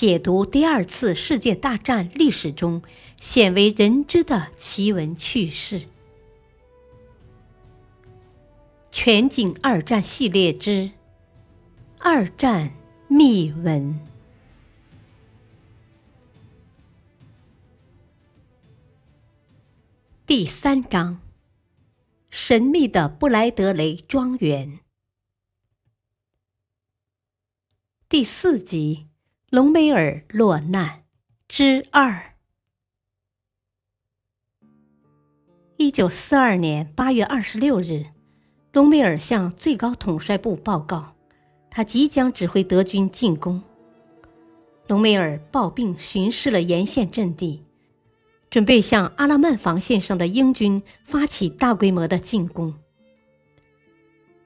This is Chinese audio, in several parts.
解读第二次世界大战历史中鲜为人知的奇闻趣事。全景二战系列之《二战秘闻》第三章：神秘的布莱德雷庄园。第四集。隆美尔落难之二。一九四二年八月二十六日，隆美尔向最高统帅部报告，他即将指挥德军进攻。隆美尔抱病巡视了沿线阵地，准备向阿拉曼防线上的英军发起大规模的进攻。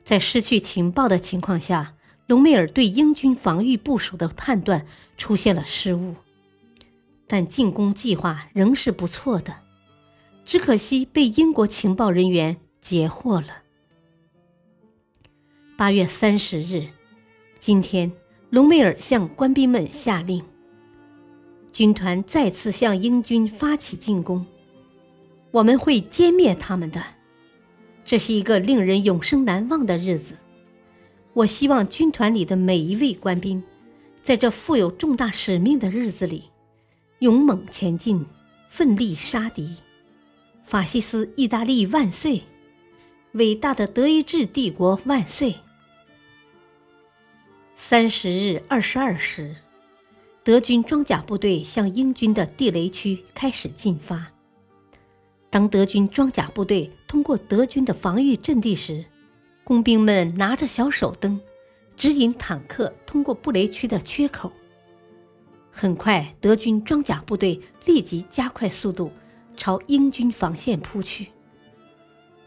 在失去情报的情况下。隆美尔对英军防御部署的判断出现了失误，但进攻计划仍是不错的，只可惜被英国情报人员截获了。八月三十日，今天，隆美尔向官兵们下令：军团再次向英军发起进攻，我们会歼灭他们的。这是一个令人永生难忘的日子。我希望军团里的每一位官兵，在这负有重大使命的日子里，勇猛前进，奋力杀敌。法西斯意大利万岁！伟大的德意志帝国万岁！三十日二十二时，德军装甲部队向英军的地雷区开始进发。当德军装甲部队通过德军的防御阵地时，工兵们拿着小手灯，指引坦克通过布雷区的缺口。很快，德军装甲部队立即加快速度，朝英军防线扑去。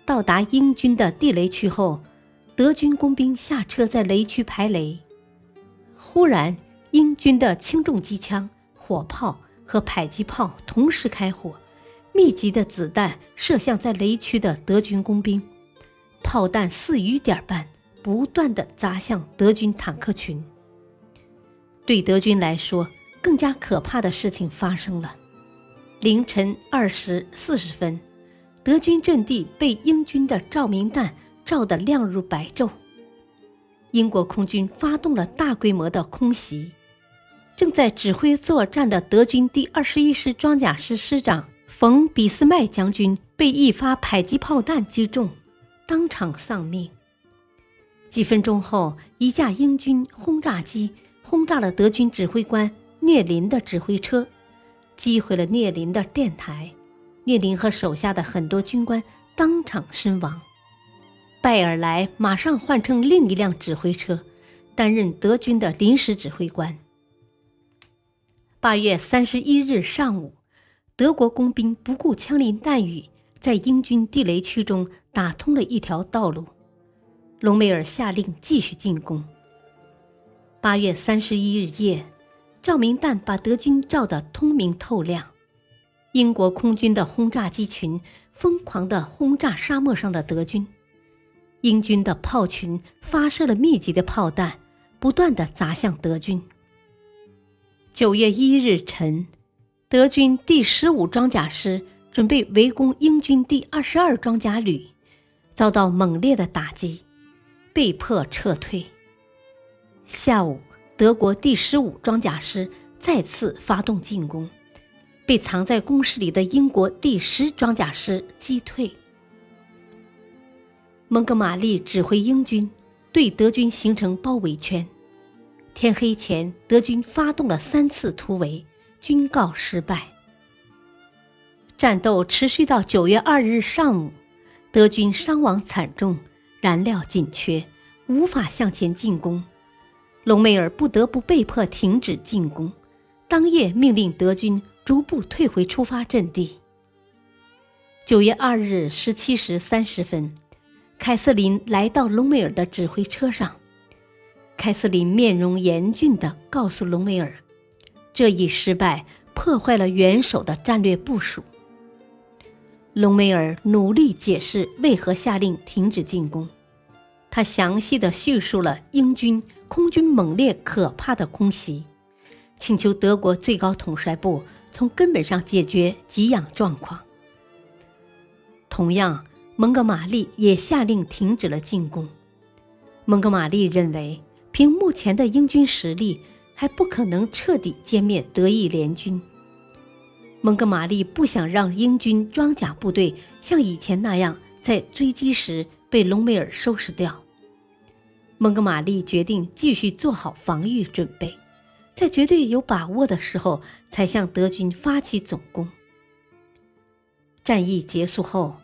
到达英军的地雷区后，德军工兵下车在雷区排雷。忽然，英军的轻重机枪、火炮和迫击炮同时开火，密集的子弹射向在雷区的德军工兵。炮弹似雨点般不断的砸向德军坦克群。对德军来说，更加可怕的事情发生了。凌晨二时四十分，德军阵地被英军的照明弹照得亮如白昼。英国空军发动了大规模的空袭。正在指挥作战的德军第二十一师装甲师师长冯·俾斯麦将军被一发迫击炮弹击中。当场丧命。几分钟后，一架英军轰炸机轰炸了德军指挥官聂林的指挥车，击毁了聂林的电台。聂林和手下的很多军官当场身亡。拜尔莱马上换乘另一辆指挥车，担任德军的临时指挥官。八月三十一日上午，德国工兵不顾枪林弹雨。在英军地雷区中打通了一条道路，隆美尔下令继续进攻。八月三十一日夜，照明弹把德军照得通明透亮。英国空军的轰炸机群疯狂地轰炸沙漠上的德军，英军的炮群发射了密集的炮弹，不断地砸向德军。九月一日晨，德军第十五装甲师。准备围攻英军第二十二装甲旅，遭到猛烈的打击，被迫撤退。下午，德国第十五装甲师再次发动进攻，被藏在工事里的英国第十装甲师击退。蒙哥马利指挥英军对德军形成包围圈。天黑前，德军发动了三次突围，均告失败。战斗持续到九月二日上午，德军伤亡惨重，燃料紧缺，无法向前进攻。隆美尔不得不被迫停止进攻，当夜命令德军逐步退回出发阵地。九月二日十七时三十分，凯瑟琳来到隆美尔的指挥车上。凯瑟琳面容严峻地告诉隆美尔，这一失败破坏了元首的战略部署。隆美尔努力解释为何下令停止进攻，他详细的叙述了英军空军猛烈可怕的空袭，请求德国最高统帅部从根本上解决给养状况。同样，蒙哥马利也下令停止了进攻。蒙哥马利认为，凭目前的英军实力，还不可能彻底歼灭德意联军。蒙哥马利不想让英军装甲部队像以前那样在追击时被隆美尔收拾掉。蒙哥马利决定继续做好防御准备，在绝对有把握的时候才向德军发起总攻。战役结束后。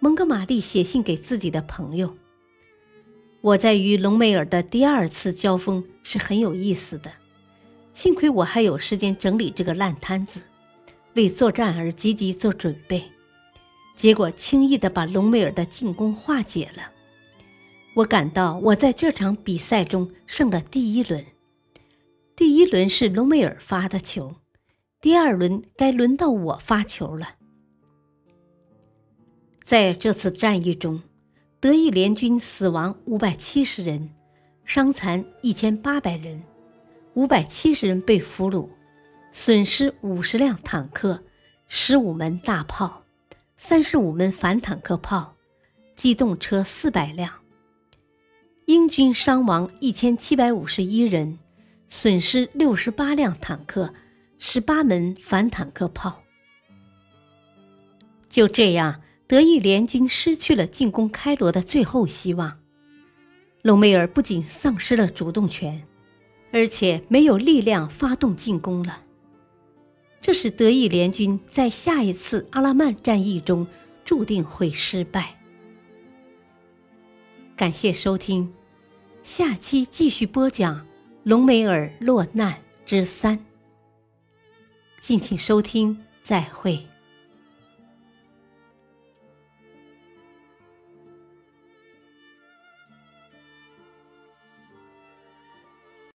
蒙哥马利写信给自己的朋友：“我在与隆美尔的第二次交锋是很有意思的，幸亏我还有时间整理这个烂摊子，为作战而积极做准备，结果轻易地把隆美尔的进攻化解了。我感到我在这场比赛中胜了第一轮，第一轮是隆美尔发的球，第二轮该轮到我发球了。”在这次战役中，德意联军死亡五百七十人，伤残一千八百人，五百七十人被俘虏，损失五十辆坦克、十五门大炮、三十五门反坦克炮、机动车四百辆。英军伤亡一千七百五十一人，损失六十八辆坦克、十八门反坦克炮。就这样。德意联军失去了进攻开罗的最后希望，隆美尔不仅丧失了主动权，而且没有力量发动进攻了。这使德意联军在下一次阿拉曼战役中注定会失败。感谢收听，下期继续播讲隆美尔落难之三。敬请收听，再会。